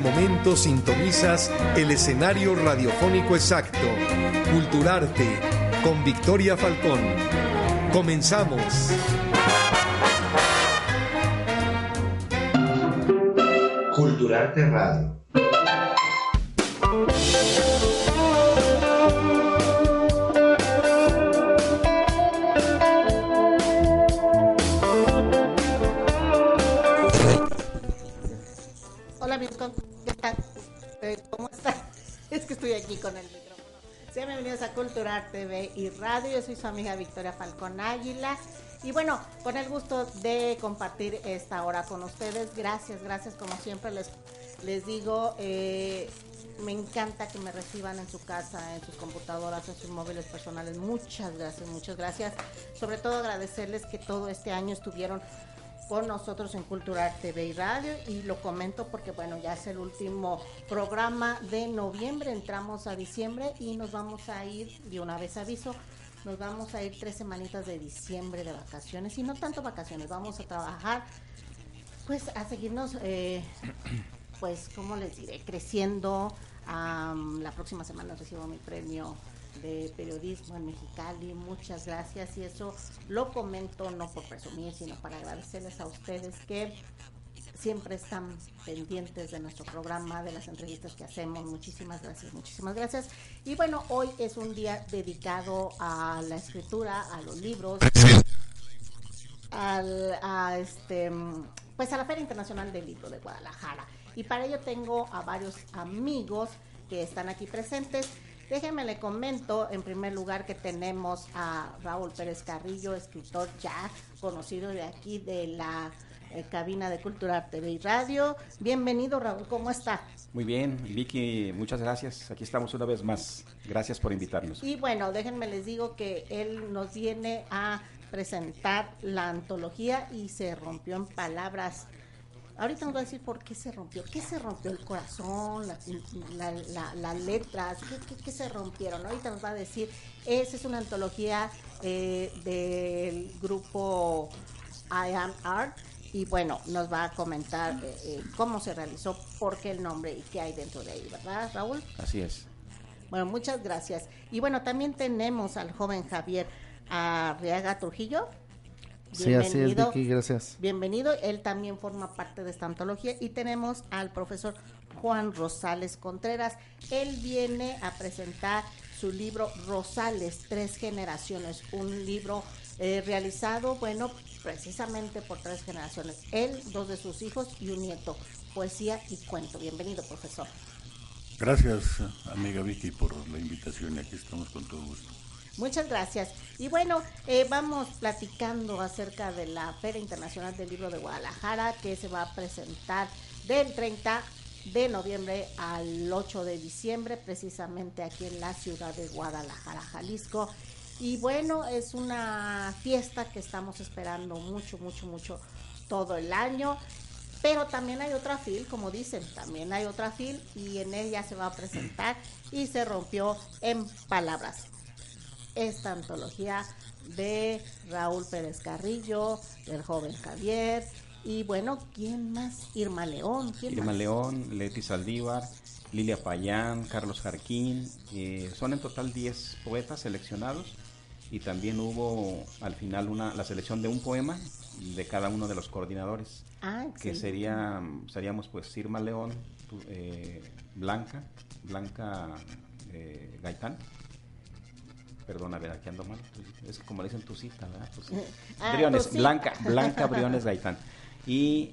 Momento sintonizas el escenario radiofónico exacto, Culturarte, con Victoria Falcón. Comenzamos. Culturarte Radio. Que estoy aquí con el micrófono. Sean bienvenidos a Cultural TV y Radio. Yo soy su amiga Victoria Falcón Águila. Y bueno, con el gusto de compartir esta hora con ustedes. Gracias, gracias. Como siempre les, les digo, eh, me encanta que me reciban en su casa, en sus computadoras, en sus móviles personales. Muchas gracias, muchas gracias. Sobre todo agradecerles que todo este año estuvieron con nosotros en Cultural TV y Radio y lo comento porque bueno, ya es el último programa de noviembre, entramos a diciembre y nos vamos a ir, de una vez aviso, nos vamos a ir tres semanitas de diciembre de vacaciones y no tanto vacaciones, vamos a trabajar pues a seguirnos, eh, pues como les diré, creciendo. Am, la próxima semana recibo mi premio de periodismo en Mexicali. Muchas gracias y eso lo comento no por presumir, sino para agradecerles a ustedes que siempre están pendientes de nuestro programa, de las entrevistas que hacemos. Muchísimas gracias, muchísimas gracias. Y bueno, hoy es un día dedicado a la escritura, a los libros, al, a este, pues a la Feria Internacional del Libro de Guadalajara. Y para ello tengo a varios amigos que están aquí presentes. Déjenme le comento en primer lugar que tenemos a Raúl Pérez Carrillo, escritor ya conocido de aquí de la eh, cabina de Cultura TV y Radio. Bienvenido Raúl, ¿cómo está? Muy bien, Vicky, muchas gracias. Aquí estamos una vez más. Gracias por invitarnos. Y bueno, déjenme les digo que él nos viene a presentar la antología y se rompió en palabras. Ahorita nos va a decir por qué se rompió. ¿Qué se rompió? ¿El corazón? ¿Las la, la, la letras? ¿Qué, qué, qué se rompieron? Ahorita nos va a decir. Esa es una antología eh, del grupo I Am Art. Y bueno, nos va a comentar eh, eh, cómo se realizó, por qué el nombre y qué hay dentro de ahí, ¿verdad, Raúl? Así es. Bueno, muchas gracias. Y bueno, también tenemos al joven Javier Arriaga Trujillo. Sí, así es, Vicky, gracias. Bienvenido, él también forma parte de esta antología. Y tenemos al profesor Juan Rosales Contreras. Él viene a presentar su libro Rosales, Tres Generaciones, un libro eh, realizado, bueno, precisamente por tres generaciones. Él, dos de sus hijos y un nieto. Poesía y cuento. Bienvenido, profesor. Gracias, amiga Vicky, por la invitación. Aquí estamos con todo gusto. Muchas gracias. Y bueno, eh, vamos platicando acerca de la Feria Internacional del Libro de Guadalajara que se va a presentar del 30 de noviembre al 8 de diciembre, precisamente aquí en la ciudad de Guadalajara, Jalisco. Y bueno, es una fiesta que estamos esperando mucho, mucho, mucho todo el año. Pero también hay otra fil, como dicen, también hay otra fil y en ella se va a presentar y se rompió en palabras esta antología de Raúl Pérez Carrillo, del joven Javier, y bueno, ¿quién más? Irma León. ¿quién Irma más? León, Leti Saldívar, Lilia Payán, Carlos Jarquín. eh, son en total 10 poetas seleccionados y también hubo al final una la selección de un poema de cada uno de los coordinadores, Ah, que sería, seríamos pues Irma León, eh, Blanca, Blanca eh, Gaitán. Perdón, a ver, aquí ando mal. Es como le dicen tu cita, ¿verdad? Cita. Ah, Briones. Blanca, Blanca Briones Gaitán. Y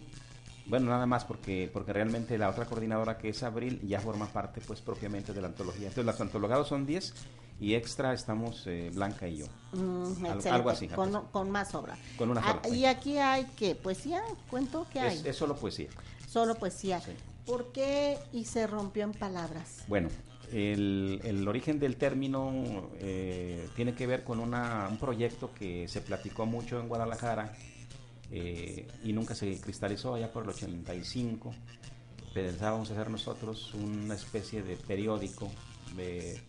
Bueno, nada más porque porque realmente la otra coordinadora que es Abril ya forma parte pues propiamente de la antología. Entonces, los antologados son 10 y extra estamos eh, Blanca y yo. Mm, algo, así. Con, más obra. Con una sola. Ah, y aquí hay que poesía, cuento que hay. Es, solo poesía. Solo poesía. ¿Por qué y se rompió en palabras? Bueno, el, el origen del término eh, tiene que ver con una, un proyecto que se platicó mucho en Guadalajara eh, y nunca se cristalizó allá por el 85. Pensábamos hacer nosotros una especie de periódico de,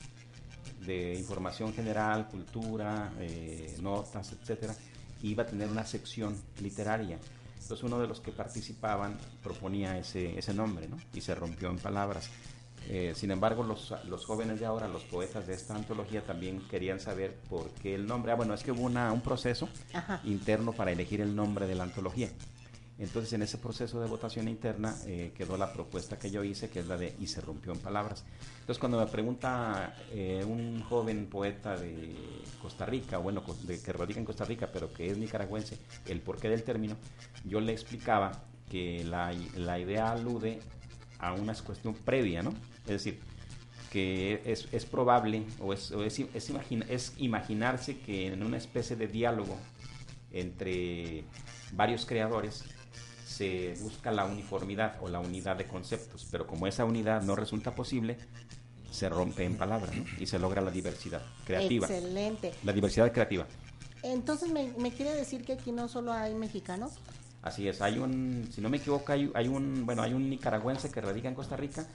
de información general, cultura, eh, notas, etcétera. Iba a tener una sección literaria. Entonces uno de los que participaban proponía ese, ese nombre, ¿no? Y se rompió en palabras. Eh, sin embargo, los, los, jóvenes de ahora, los poetas de esta antología, también querían saber por qué el nombre. Ah, bueno, es que hubo una, un proceso interno para elegir el nombre de la antología. Entonces, en ese proceso de votación interna eh, quedó la propuesta que yo hice, que es la de Y se rompió en palabras. Entonces, cuando me pregunta eh, un joven poeta de Costa Rica, bueno, de, que radica en Costa Rica, pero que es nicaragüense, el porqué del término, yo le explicaba que la, la idea alude a una cuestión previa, ¿no? Es decir, que es, es probable o, es, es, es, es imaginarse que en una especie de diálogo entre varios creadores se busca la uniformidad o la unidad de conceptos, pero como esa unidad no resulta posible, se rompe en palabras y se logra la diversidad creativa. Excelente. La diversidad creativa. Entonces, ¿me, me quiere decir que aquí no solo hay mexicanos? Así es, hay un, si no me equivoco, hay, hay, un, bueno, hay un nicaragüense que radica en Costa Rica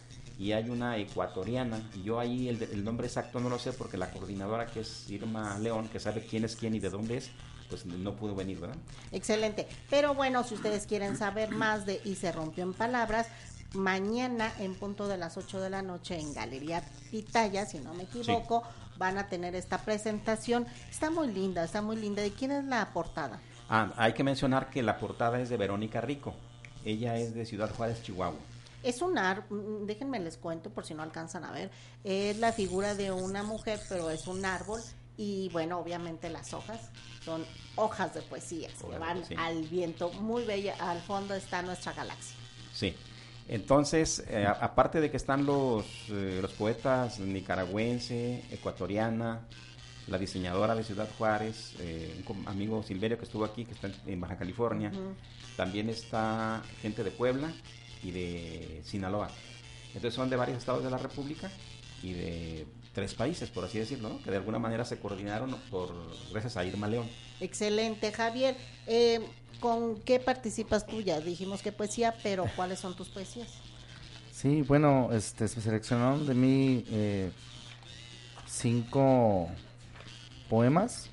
y hay una ecuatoriana. Y yo ahí el, el, nombre exacto no lo sé porque la coordinadora que es Irma León, que sabe quién es quién y de dónde es, pues no pudo venir, ¿verdad? Excelente. Pero bueno, si ustedes quieren saber más de Y se rompió en palabras, mañana en punto de las 8 de la noche en Galería Pitaya, si no me equivoco, van a tener esta presentación. Está muy linda, está muy linda. ¿De quién es la portada? Ah, hay que mencionar que la portada es de Verónica Rico. Ella es de Ciudad Juárez, Chihuahua. Es un árbol, déjenme les cuento por si no alcanzan a ver, es la figura de una mujer, pero es un árbol y bueno, obviamente las hojas son hojas de poesía que van al viento, muy bella, al fondo está nuestra galaxia. Sí, entonces, eh, aparte de que están los, eh, los poetas nicaragüense, ecuatoriana, la diseñadora de Ciudad Juárez, eh, un amigo Silverio que estuvo aquí, que está en Baja California. También está gente de Puebla y de Sinaloa. Entonces son de varios estados de la República y de tres países, por así decirlo, que de alguna manera se coordinaron por gracias a Irma León. Excelente, Javier. Eh, ¿Con qué participas tú? Ya dijimos que poesía, pero ¿cuáles son tus poesías? Sí, bueno, este, se seleccionaron de mí eh, cinco poemas.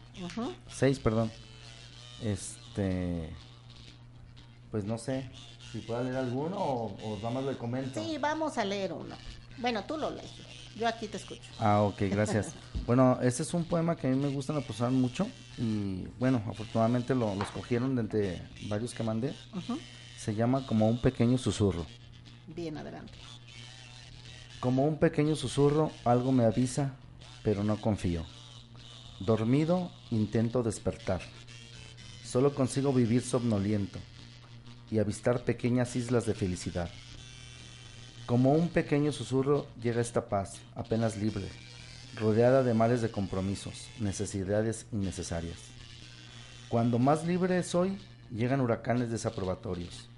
Seis, perdón. Este. Pues no sé si puedo leer alguno o, o nada más le comento. Sí, vamos a leer uno. Bueno, tú lo lees. Yo aquí te escucho. Ah, ok, gracias. bueno, este es un poema que a mí me gusta la mucho y bueno, afortunadamente lo, escogieron de entre varios que mandé. Se llama Como un pequeño susurro. Bien, adelante. Como un pequeño susurro, algo me avisa, pero no confío. Dormido intento despertar. Solo consigo vivir somnoliento y avistar pequeñas islas de felicidad. Como un pequeño susurro llega esta paz, apenas libre, rodeada de mares de compromisos, necesidades innecesarias. Cuando más libre soy, llegan huracanes desaprobatorios,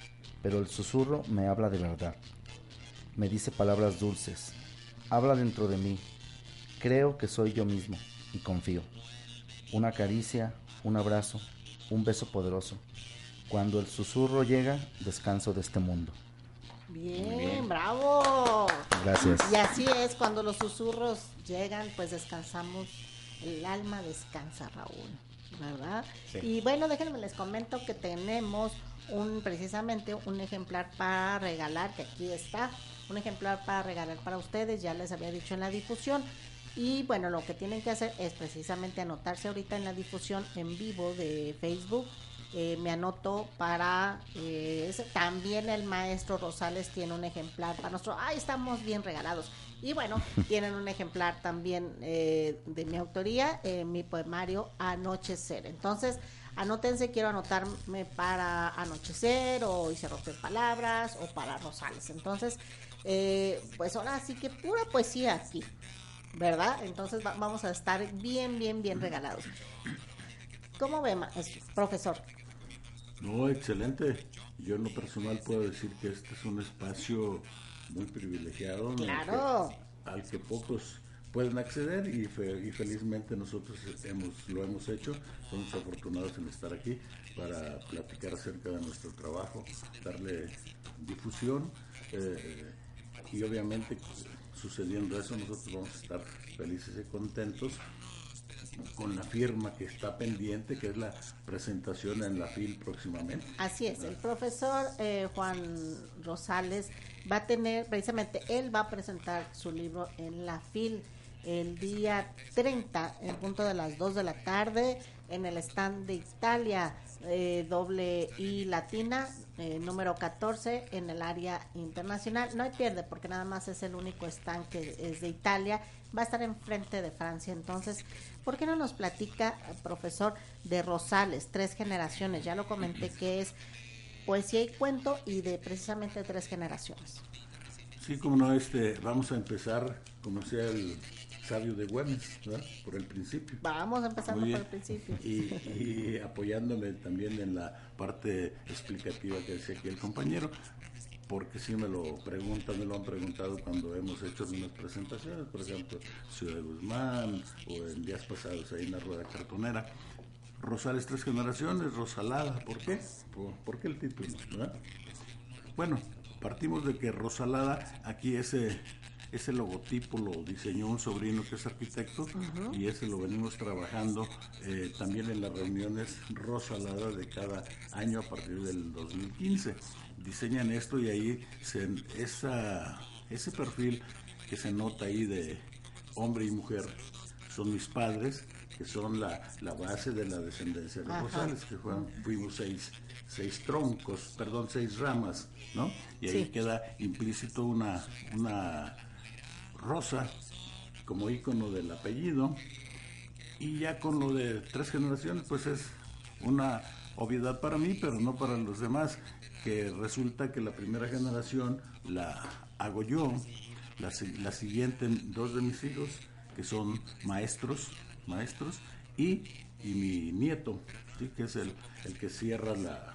pero el susurro me habla de verdad. Me dice palabras dulces, habla dentro de mí, creo que soy yo mismo y confío. Una caricia, un abrazo, un beso poderoso. Cuando el susurro llega, descanso de este mundo. Bien, bravo. Gracias. Y así es, cuando los susurros llegan, pues descansamos, el alma descansa, Raúl, ¿verdad? Y bueno, déjenme les comento que tenemos un precisamente un ejemplar para regalar, que aquí está, un ejemplar para regalar para ustedes, ya les había dicho en la difusión. Y bueno, lo que tienen que hacer es precisamente anotarse ahorita en la difusión en vivo de Facebook. Eh, me anoto para eh, también el maestro Rosales tiene un ejemplar para nosotros. Ay, estamos bien regalados. Y bueno, tienen un ejemplar también eh, de mi autoría, mi poemario Anochecer. Entonces, anótense, quiero anotarme para anochecer o y se rompen palabras o para Rosales. Entonces, pues ahora sí que pura poesía aquí, ¿verdad? Entonces vamos a estar bien, bien, bien regalados. ¿Cómo ve, profesor? No, excelente. Yo en lo personal puedo decir que este es un espacio muy privilegiado. Claro. Al que, pocos pueden acceder y, y, felizmente nosotros hemos, lo hemos hecho. Somos afortunados en estar aquí para platicar acerca de nuestro trabajo, darle difusión eh, y obviamente sucediendo eso nosotros vamos a estar felices y contentos con la firma que está pendiente, que es la presentación en la FIL próximamente. Así es, el profesor eh, Juan Rosales va a tener, precisamente él va a presentar su libro en la FIL el día 30, en punto de las 2 de la tarde, en el stand de Italia, eh, doble I latina, eh, número 14, en el área internacional. No hay pierde, porque nada más es el único stand que es de Italia. Va a estar enfrente de Francia. Entonces, ¿por qué no nos platica, profesor, de Rosales, tres generaciones? Ya lo comenté que es poesía y cuento y de precisamente tres generaciones. Sí, como no, este, vamos a empezar, como sea el sabio de Güemes, ¿verdad? por el principio. Vamos empezando por el principio. Y, apoyándome también en la parte explicativa que decía aquí el compañero, porque si me lo preguntan, me lo han preguntado cuando hemos hecho unas presentaciones, por ejemplo, Ciudad de Guzmán o en días pasados ahí en la Rueda Cartonera. Rosales Tres Generaciones, Rosalada, ¿por qué? ¿Por, qué el título? ¿verdad? Bueno, partimos de que Rosalada, aquí ese ese logotipo lo diseñó un sobrino que es arquitecto y ese lo venimos trabajando eh, también en las reuniones Rosalada de cada año a partir del 2015. Diseñan esto y ahí se, esa, ese perfil que se nota ahí de hombre y mujer son mis padres, que son la, la base de la descendencia de Rosales, que fuimos seis, seis troncos, perdón, seis ramas, ¿no? Y ahí queda implícito una, una Rosa como ícono del apellido. Y ya con lo de tres generaciones, pues es una obviedad para mí, pero no para los demás, que resulta que la primera generación la hago yo, la, la siguiente dos de mis hijos, que son maestros, maestros, y, y mi nieto, ¿sí? que es el, el que cierra la,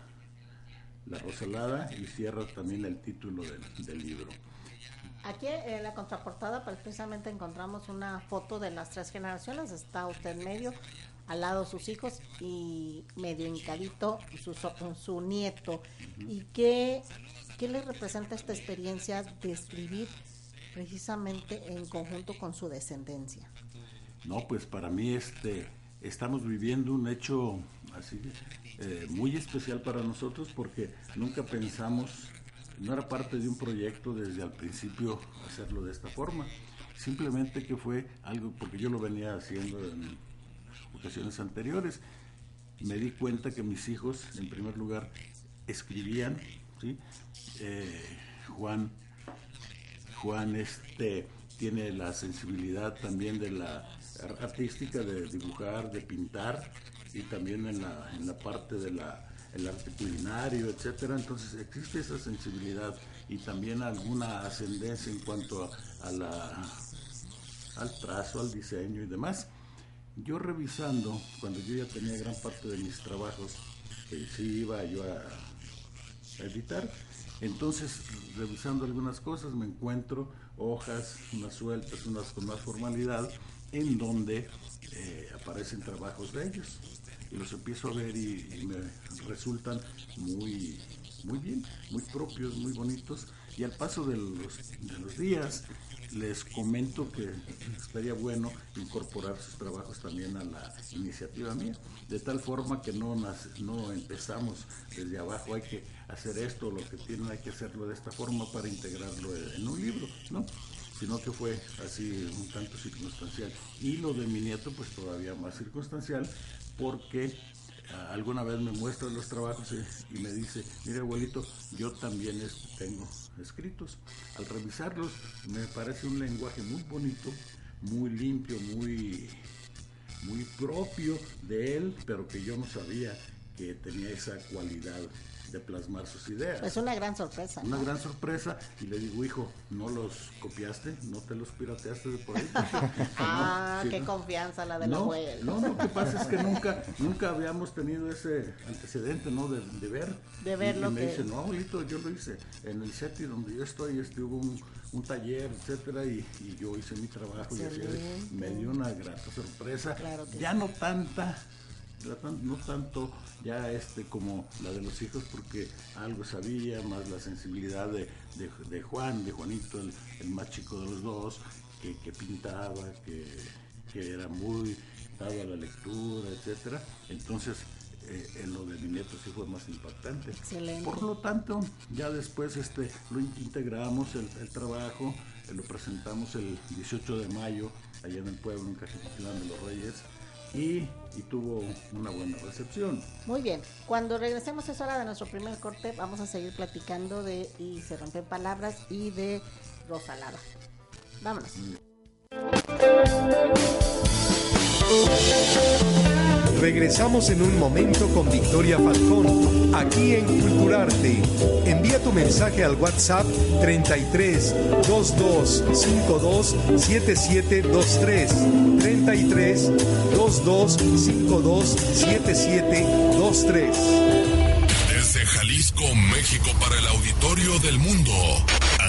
la Rosalada y cierra también el título del, del libro. Aquí en la contraportada precisamente encontramos una foto de las tres generaciones. Está usted en medio, al lado sus hijos y medio hincadito su, su nieto. ¿Y qué, qué le representa esta experiencia de escribir precisamente en conjunto con su descendencia? No, pues para mí este estamos viviendo un hecho así eh, muy especial para nosotros porque nunca pensamos no era parte de un proyecto desde al principio hacerlo de esta forma, simplemente que fue algo, porque yo lo venía haciendo en anteriores, me di cuenta que mis hijos, en primer lugar, escribían. Eh, Juan, Juan este, tiene la sensibilidad también de la artística de dibujar, de pintar y también en la, en la parte de arte culinario, etcétera. Entonces existe esa sensibilidad y también alguna ascendencia en cuanto a, la, al trazo, al diseño y demás. Yo revisando, cuando yo ya tenía gran parte de mis trabajos, que sí iba yo a, editar, entonces revisando algunas cosas me encuentro hojas, unas sueltas, unas con más formalidad, en donde eh, aparecen trabajos de ellos y los empiezo a ver y, me resultan muy, muy bien, muy propios, muy bonitos. Y al paso de los, de los días les comento que estaría bueno incorporar sus trabajos también a la iniciativa mía, de tal forma que no, no empezamos desde abajo, hay que hacer esto, lo que tienen, hay que hacerlo de esta forma para integrarlo en un libro, ¿no? sino que fue así un tanto circunstancial. Y lo de mi nieto, pues todavía más circunstancial, porque alguna vez me muestra los trabajos y, me dice, mire abuelito, yo también tengo escritos. Al revisarlos me parece un lenguaje muy bonito, muy limpio, muy, muy propio de él, pero que yo no sabía que tenía esa cualidad de plasmar sus ideas. Es una gran sorpresa. Una gran sorpresa. Y le digo, hijo, ¿no los copiaste? ¿No te los pirateaste de por ahí? ah, qué confianza la del no, abuelo. No, lo que pasa es que nunca, nunca habíamos tenido ese antecedente, ¿no? De, de ver. De ver y, lo y me que... dice, no, abuelito, yo lo hice. En el SETI donde yo estoy, este, hubo un, un taller, etcétera, y, y, yo hice mi trabajo Excelente. y así me dio una grata sorpresa. Claro que ya no tanta no tanto ya este como la de los hijos porque algo sabía, más la sensibilidad de, de, de Juan, de Juanito, el, el, más chico de los dos, que, que pintaba, que, que, era muy dado a la lectura, etcétera. Entonces, eh, en lo de mi nieto sí fue más impactante. Excelente. Por lo tanto, ya después este, lo integramos el, el trabajo, eh, lo presentamos el 18 de mayo allá en el pueblo, en Cajitlán de los Reyes, y, tuvo una buena recepción. Muy bien, cuando regresemos es hora de nuestro primer corte, vamos a seguir platicando de Y se rompen palabras y de Rosalada. Vámonos. Regresamos en un momento con Victoria Falcón, aquí en Culturarte. Envía tu mensaje al WhatsApp 33 22 52 7723. 33 22 52 7723. Desde Jalisco, México, para el auditorio del mundo.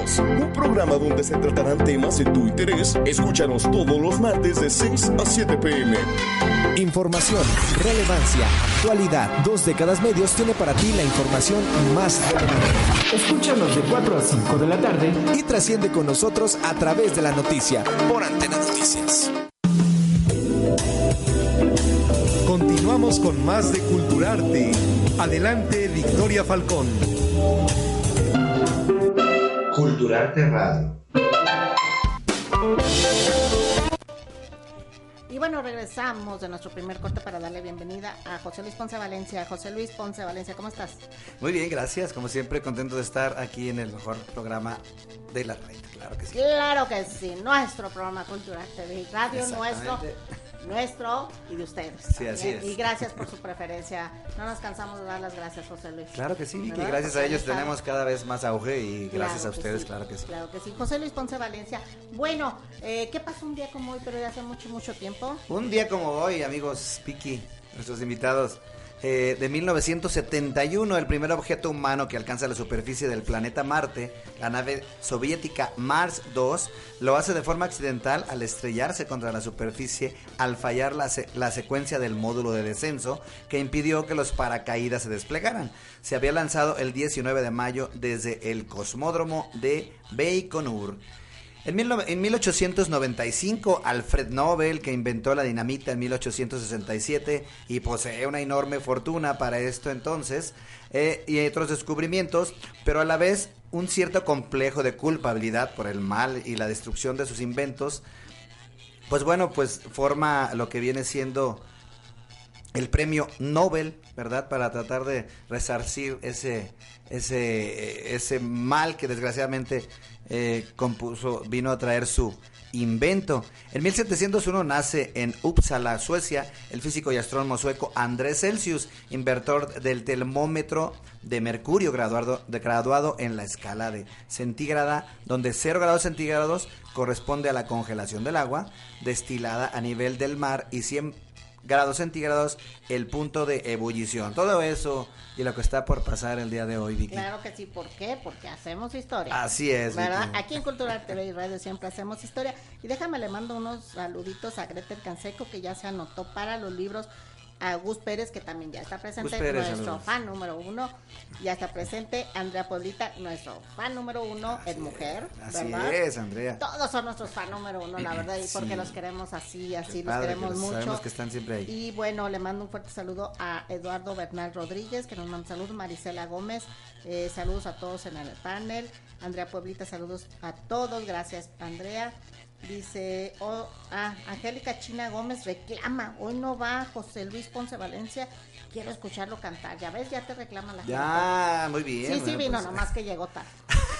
Un programa donde se tratarán temas de tu interés. Escúchanos todos los martes de 6 a 7 pm. Información, relevancia, actualidad. Dos décadas medios tiene para ti la información más relevante. Escúchanos de 4 a 5 de la tarde y trasciende con nosotros a través de la noticia por Antena Noticias. Continuamos con más de Culturarte. Adelante, Victoria Falcón. Culturarte Radio. Y bueno, regresamos de nuestro primer corte para darle bienvenida a José Luis Ponce Valencia. José Luis Ponce Valencia, ¿cómo estás? Muy bien, gracias. Como siempre, contento de estar aquí en el mejor programa de la red. Claro que sí. Claro que sí. Nuestro programa Cultural TV Radio, nuestro nuestro y de ustedes. Sí, así es. Y gracias por su preferencia. No nos cansamos de dar las gracias, José Luis. Claro que sí, Vicky. Gracias a ellos tenemos cada vez más auge y gracias claro a ustedes, sí, claro que sí. Claro que sí. José Luis Ponce Valencia. Bueno, eh, ¿qué pasó un día como hoy, pero de hace mucho, mucho tiempo? Un día como hoy, amigos Vicky, nuestros invitados. Eh, de 1971, el primer objeto humano que alcanza la superficie del planeta Marte, la nave soviética Mars 2, lo hace de forma accidental al estrellarse contra la superficie al fallar la, la secuencia del módulo de descenso que impidió que los paracaídas se desplegaran. Se había lanzado el 19 de mayo desde el cosmódromo de Baikonur. En, mil, en, 1895, Alfred Nobel, que inventó la dinamita en 1867 y posee una enorme fortuna para esto entonces, eh, y otros descubrimientos, pero a la vez un cierto complejo de culpabilidad por el mal y la destrucción de sus inventos, pues bueno, pues forma lo que viene siendo el premio Nobel, ¿verdad? Para tratar de resarcir ese, ese, ese mal que desgraciadamente eh, compuso, vino a traer su invento. En 1701 nace en Uppsala, Suecia, el físico y astrónomo sueco Andrés Celsius, inventor del termómetro de mercurio graduado, graduado en la escala de centígrada, donde 0 grados centígrados corresponde a la congelación del agua destilada a nivel del mar y 100 grados centígrados el punto de ebullición. Todo eso y lo que está por pasar el día de hoy, Vicky. Claro que sí, ¿por qué? Porque hacemos historia. Así es, ¿verdad? Vicky. Aquí en Cultural TV y Radio siempre hacemos historia. Y déjame le mando unos saluditos a Gretel Canseco que ya se anotó para los libros a Gus Pérez, que también ya está presente, Pérez, nuestro fan número uno, ya está presente, Andrea Pueblita, nuestro fan número uno, es mujer, Así ¿verdad? es, Andrea. Todos son nuestros fan número uno, la verdad, y porque los queremos así, así, Qué los padre, queremos que los- mucho. Sabemos que están siempre ahí. Y bueno, le mando un fuerte saludo a Eduardo Bernal Rodríguez, que nos manda saludos, Marisela Gómez, eh, saludos a todos en el panel, Andrea Pueblita, saludos a todos, gracias Andrea. Dice, oh, ah, Angélica China Gómez reclama, hoy no va José Luis Ponce Valencia, quiero escucharlo cantar, ya ves, ya te reclama la gente. Ya, muy bien. Sí, sí vino, pues, nomás que llegó tarde.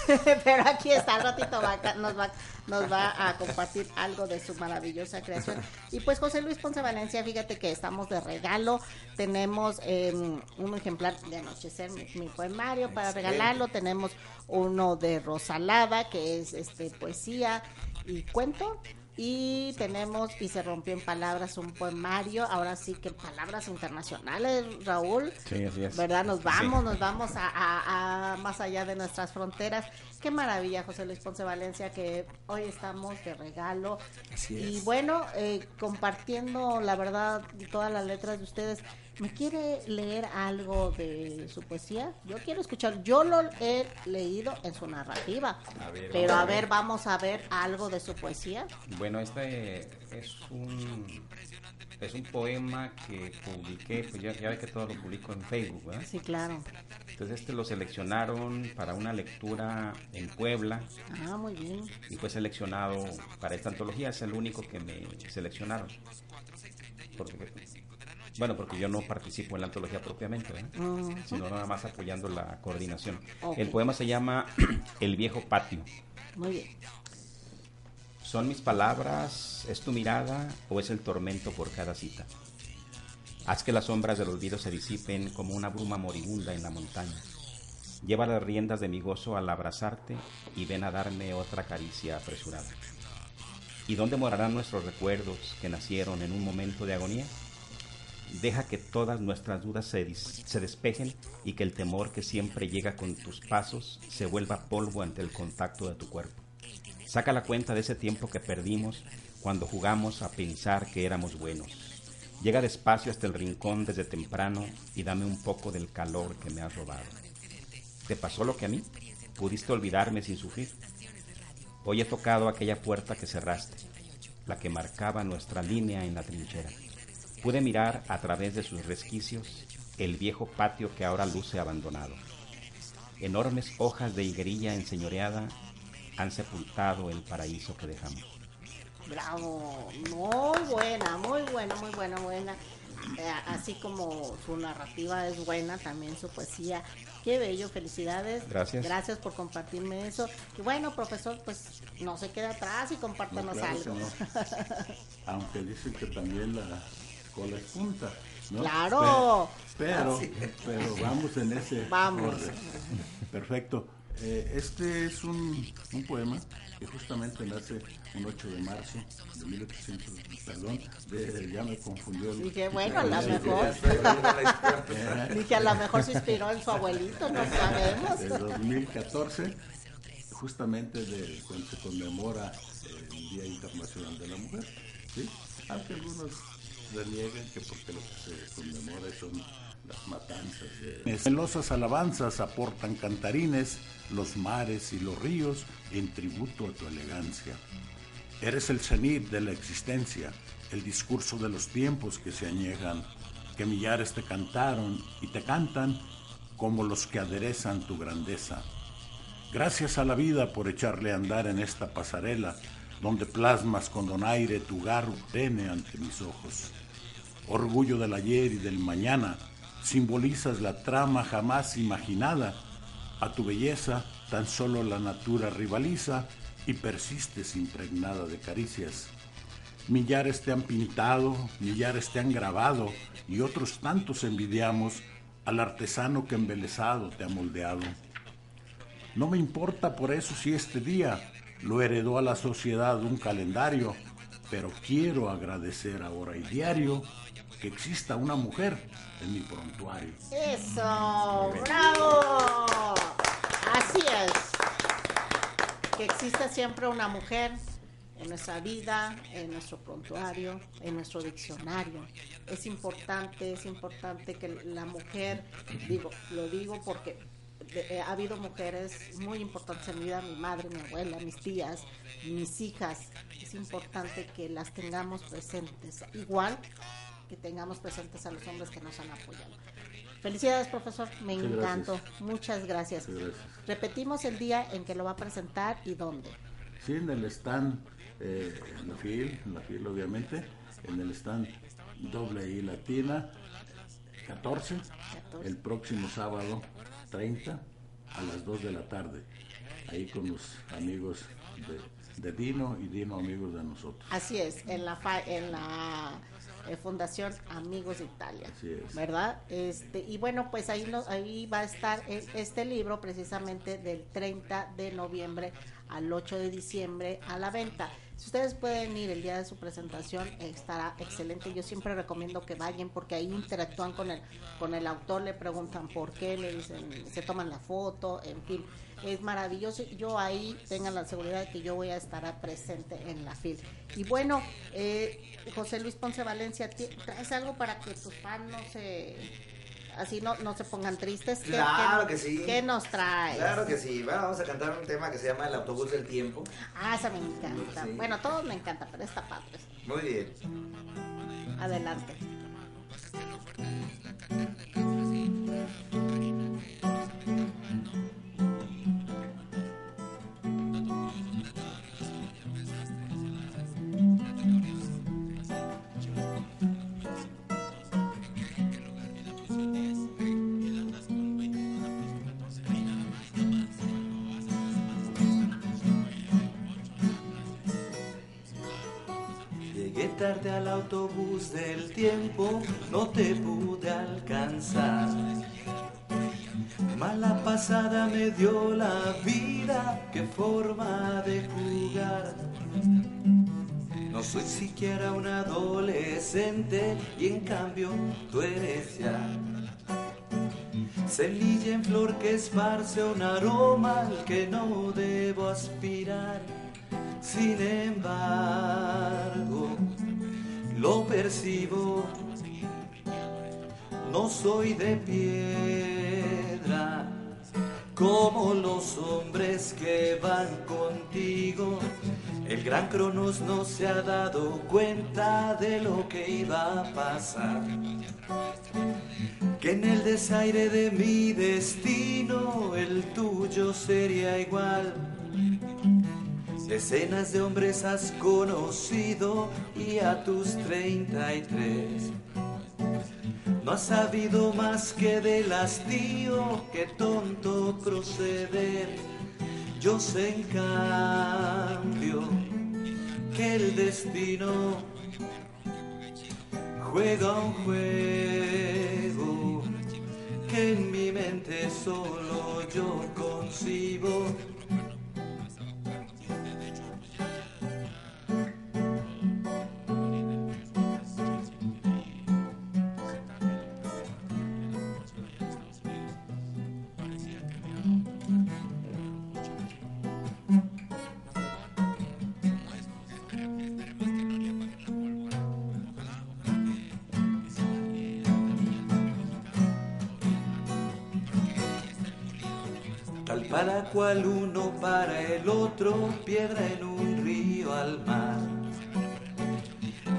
Pero aquí está, al ratito va, nos, va, nos va a compartir algo de su maravillosa creación. Y pues José Luis Ponce Valencia, fíjate que estamos de regalo. Tenemos eh, un ejemplar de Anochecer, mi, mi poemario, para regalarlo. Tenemos uno de Rosalada, que es este poesía y cuento. Y tenemos Y se rompió en palabras un poemario, ahora sí que en palabras internacionales, Raúl. Sí, así es. ¿Verdad? Nos vamos, Sí. nos vamos a, a- a más allá de nuestras fronteras. Qué maravilla, José Luis Ponce Valencia, que hoy estamos de regalo. Así Y es. bueno, eh, compartiendo la verdad todas las letras de ustedes. ¿Me quiere leer algo de su poesía? Yo quiero escuchar. Yo lo he leído en su narrativa. A ver, pero a ver, vamos a ver algo de su poesía. Bueno, este es un es un poema que publiqué, pues ya, ya ve que todo lo publico en Facebook, ¿verdad? Sí, claro. Entonces este lo seleccionaron para una lectura en Puebla Ah, muy bien. y fue seleccionado para esta antología, es el único que me seleccionaron. Porque, bueno, porque yo no participo en la antología propiamente, ¿verdad? Ujú. sino nada más apoyando la coordinación. Ok. El poema se llama El viejo patio. Muy bien. ¿Son mis palabras, es tu mirada o es el tormento por cada cita? Haz que las sombras del olvido se disipen como una bruma moribunda en la montaña. Lleva las riendas de mi gozo al abrazarte y ven a darme otra caricia apresurada. ¿Y dónde morarán nuestros recuerdos que nacieron en un momento de agonía? Deja que todas nuestras dudas se, se despejen y que el temor que siempre llega con tus pasos se vuelva polvo ante el contacto de tu cuerpo. Saca la cuenta de ese tiempo que perdimos cuando jugamos a pensar que éramos buenos. Llega despacio hasta el rincón desde temprano y dame un poco del calor que me has robado. ¿Te pasó lo que a mí? ¿Pudiste olvidarme sin sufrir? Hoy he tocado aquella puerta que cerraste, la que marcaba nuestra línea en la trinchera. Pude mirar a través de sus resquicios el viejo patio que ahora luce abandonado. Enormes hojas de higuerilla enseñoreada han sepultado el paraíso que dejamos. Bravo, muy buena, muy buena, muy buena, buena. Eh, así como su narrativa es buena, también su poesía. Qué bello, felicidades. Gracias. Gracias por compartirme eso. Y bueno, profesor, pues no se quede atrás y compártanos No, claro algo. que Aunque dicen que también la cola es punta. ¿no? Claro. Pero, pero, vamos en ese Vamos. orden. Perfecto. Eh, este es un, un poema que justamente nace un 8 de marzo de 1800, perdón, de- ya me confundió. el- Dije, bueno, a lo mejor. Eh, Dije, a lo mejor se inspiró en su abuelito, no sabemos. de 2014, justamente de cuando se conmemora el Día Internacional de la Mujer. ¿sí? Aunque algunos que porque lo que se conmemora son las matanzas. De... Melosas alabanzas aportan cantarines, los mares y los ríos en tributo a tu elegancia. Eres el cenit de la existencia, el discurso de los tiempos que se añejan, que millares te cantaron y te cantan como los que aderezan tu grandeza. Gracias a la vida por echarle a andar en esta pasarela, donde plasmas con donaire tu garro pene ante mis ojos. Orgullo del ayer y del mañana, simbolizas la trama jamás imaginada. A tu belleza tan solo la natura rivaliza y persistes impregnada de caricias. Millares te han pintado, millares te han grabado y otros tantos envidiamos al artesano que embelesado te ha moldeado. No me importa por eso si este día lo heredó a la sociedad un calendario, pero quiero agradecer ahora y diario que exista una mujer en mi prontuario. Eso, bravo. Así es. Que exista siempre una mujer en nuestra vida, en nuestro prontuario, en nuestro diccionario. Es importante, es importante que la mujer, digo, lo digo porque eh, ha habido mujeres muy importantes en mi vida, mi madre, mi abuela, mis tías, mis hijas. Es importante que las tengamos presentes, igual que tengamos presentes a los hombres que nos han apoyado. Felicidades, profesor, me encantó. Muchas gracias. Repetimos el día en que lo va a presentar y dónde. Sí, en el stand, eh, en la FIL, en la FIL obviamente, en el stand doble I latina, 14, el próximo sábado 30 a las 2 de la tarde, ahí con los amigos de, Dino y Dino amigos de nosotros. Así es, en la, en la eh, Fundación Amigos de Italia, Así es. ¿verdad? Este, y bueno, pues ahí, no, ahí va a estar e, este libro precisamente del 30 de noviembre al 8 de diciembre a la venta. Si ustedes pueden ir el día de su presentación, estará excelente. Yo siempre recomiendo que vayan porque ahí interactúan con el, con el autor, le preguntan por qué, le dicen, se toman la foto, en fin. Es maravilloso. Yo ahí tengan la seguridad de que yo voy a estar presente en la fila. Y bueno, eh, José Luis Ponce Valencia, ¿traes algo para que tus fans no se así no, no se pongan tristes. claro que sí. ¿Qué nos trae? Claro que sí. Bueno, vamos a cantar un tema que se llama El autobús del tiempo. Ah, esa me encanta. Bueno, todos me encanta, pero esta padre. Muy bien. Adelante. Al autobús del tiempo, no te pude alcanzar. Mala pasada me dio la vida, qué forma de jugar. No soy siquiera un adolescente y en cambio tú eres ya. Semilla en flor que esparce un aroma al que no debo aspirar. Sin embargo, lo percibo, no soy de piedra, como los hombres que van contigo. El gran Cronos no se ha dado cuenta de lo que iba a pasar. Que en el desaire de mi destino el tuyo sería igual Decenas de hombres has conocido y a tus 33 no has sabido más que del hastío, que tonto proceder. Yo sé en cambio que el destino juega un juego que en mi mente solo yo concibo para cual uno para el otro, piedra en un río al mar,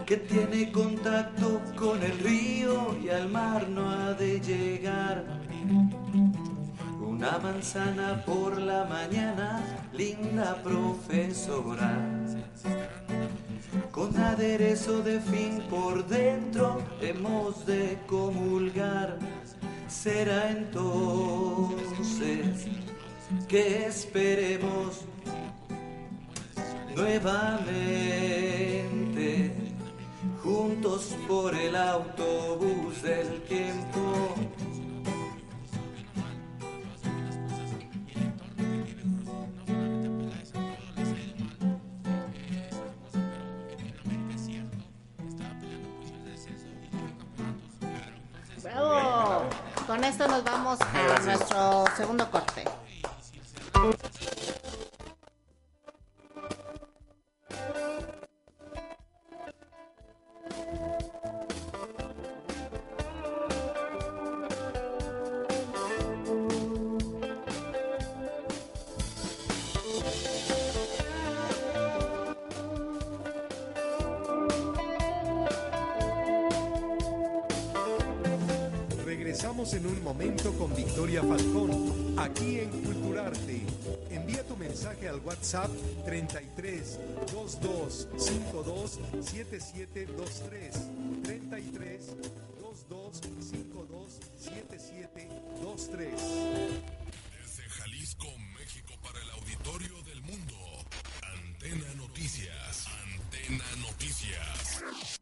que tiene contacto con el río y al mar no ha de llegar. Una manzana por la mañana, linda profesora, con aderezo de fin por dentro, hemos de comulgar. Será entonces que esperemos nuevamente juntos por el autobús del tiempo. 22 52 7723. 33 22 52 7723. Desde Jalisco, México, para el auditorio del mundo. Antena Noticias. Antena Noticias.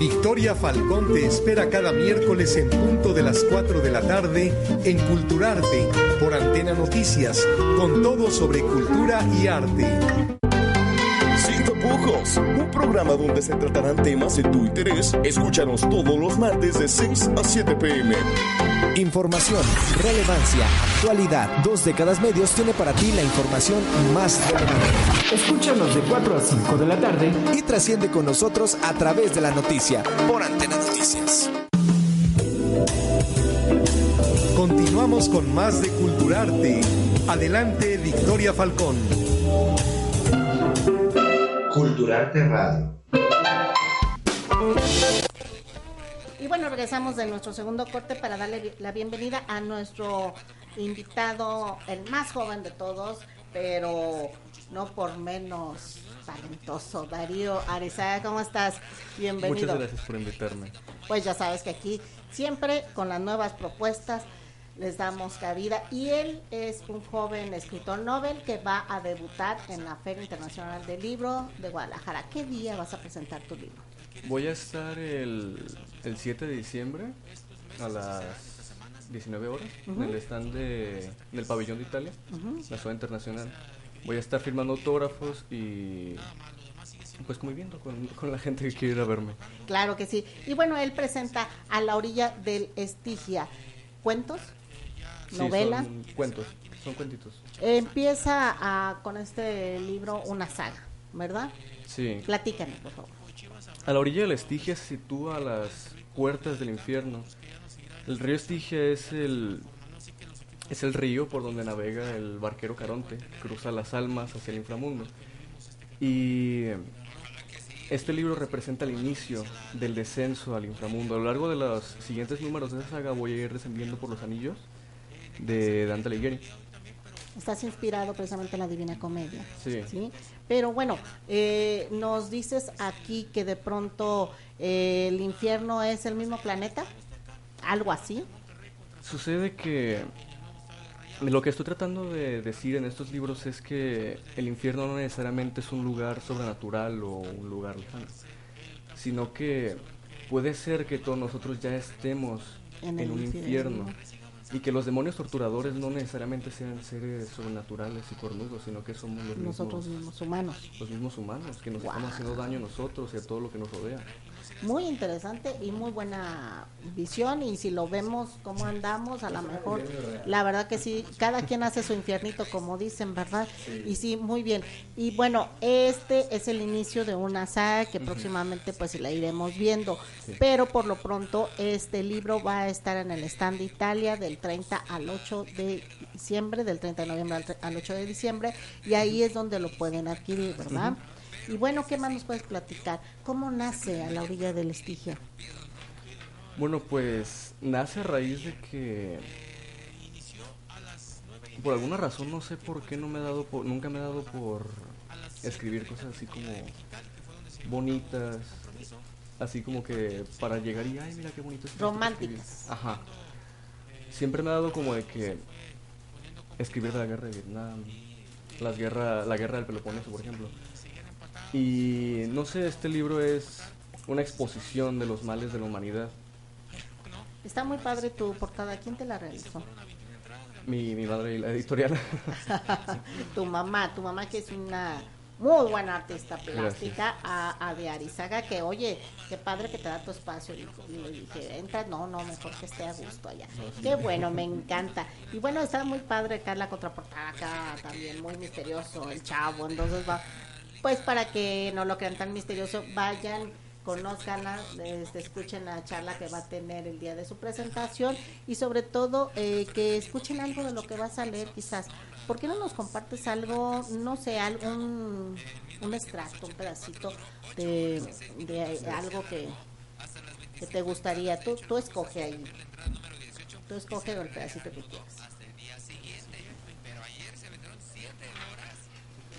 Victoria Falcón te espera cada miércoles en punto de las 4 de la tarde en Culturarte por Antena Noticias, con todo sobre cultura y arte. Sin tapujos, un programa donde se tratarán temas de tu interés. Escúchanos todos los martes de 6 a 7 pm. Información, relevancia, actualidad. Dos décadas medios tiene para ti la información más relevante. Escúchanos de 4 a 5 de la tarde y trasciende con nosotros a través de la noticia por Antena Noticias. Continuamos con más de Culturarte. Adelante, Victoria Falcón. Culturarte Radio. Bueno, regresamos de nuestro segundo corte para darle la bienvenida a nuestro invitado, el más joven de todos, pero no por menos talentoso, Darío Arizaga. ¿Cómo estás? Bienvenido. Muchas gracias por invitarme. Pues ya sabes que aquí siempre con las nuevas propuestas les damos cabida y él es un joven escritor Nobel que va a debutar en la Feria Internacional del Libro de Guadalajara. ¿Qué día vas a presentar tu libro? Voy a estar el, el 7 de diciembre a las 19 horas en el stand de, del pabellón de Italia, la ciudad internacional. Voy a estar firmando autógrafos y pues conviviendo con, con la gente que quiere ir a verme. Claro que sí. Y bueno, él presenta a la orilla del Estigia cuentos, Sí, novela. son cuentos, son cuentitos. Empieza a- con este libro una saga, ¿verdad? Sí. Platícanos, por favor. A la orilla del Estigia se sitúa a las puertas del infierno. El río Estigia es el es el río por donde navega el barquero Caronte, cruza las almas hacia el inframundo. Y este libro representa el inicio del descenso al inframundo. A lo largo de los siguientes números de esa saga voy a ir descendiendo por los anillos de Dante Alighieri. Estás inspirado precisamente en la Divina Comedia. Sí. Pero bueno, eh, nos dices aquí que de pronto eh, el infierno es el mismo planeta, algo así. Sucede que lo que estoy tratando de decir en estos libros es que el infierno no necesariamente es un lugar sobrenatural o un lugar lejano, sino que puede ser que todos nosotros ya estemos En un infierno. infierno y que los demonios torturadores no necesariamente sean seres sobrenaturales y cornudos, sino que somos los Nosotros mismos, mismos humanos. los mismos humanos que nos estamos haciendo daño a nosotros y a todo lo que nos rodea. Muy interesante y muy buena visión y si lo vemos cómo andamos, a lo mejor, la verdad que sí, cada quien hace su infiernito como dicen, ¿verdad? Y sí, muy bien. Y bueno, este es el inicio de una saga que próximamente pues la iremos viendo, Sí. pero por lo pronto este libro va a estar en el stand de Italia del 30 al 8 de diciembre, del 30 de noviembre al, al 8 de diciembre y ahí es donde lo pueden adquirir, ¿verdad? Y bueno, ¿qué más nos puedes platicar? ¿Cómo nace a la orilla del Estigia? Bueno, pues nace a raíz de que por alguna razón no sé por qué no me he dado por, nunca me he dado por escribir cosas así como bonitas, así como que para llegar y ay mira qué bonito es Románticas. escribí". Ajá. Siempre me ha dado como de que escribir la guerra de Vietnam, las guerra, la guerra del Peloponeso, por ejemplo. Y no sé, este libro es una exposición de los males de la humanidad. Está muy padre tu portada. ¿Quién te la realizó? Mi, mi madre y la editorial. tu mamá, tu mamá que es una muy buena artista plástica, a, a de Arizaga, que oye, qué padre que te da tu espacio. Y, le dije, entra, no, no, mejor que esté a gusto allá. Qué bueno, me encanta. Y bueno, está muy padre acá la contraportada, acá también muy misterioso, el chavo, entonces va. Pues para que no lo crean tan misterioso, vayan conozcanla, este, escuchen la charla que va a tener el día de su presentación y sobre todo eh, que escuchen algo de lo que vas a leer quizás. ¿Por qué no nos compartes algo, no sé, algún un extracto, un pedacito de, de algo que, que te gustaría? Tú, tú escoge ahí. Tú escoge el pedacito que quieras.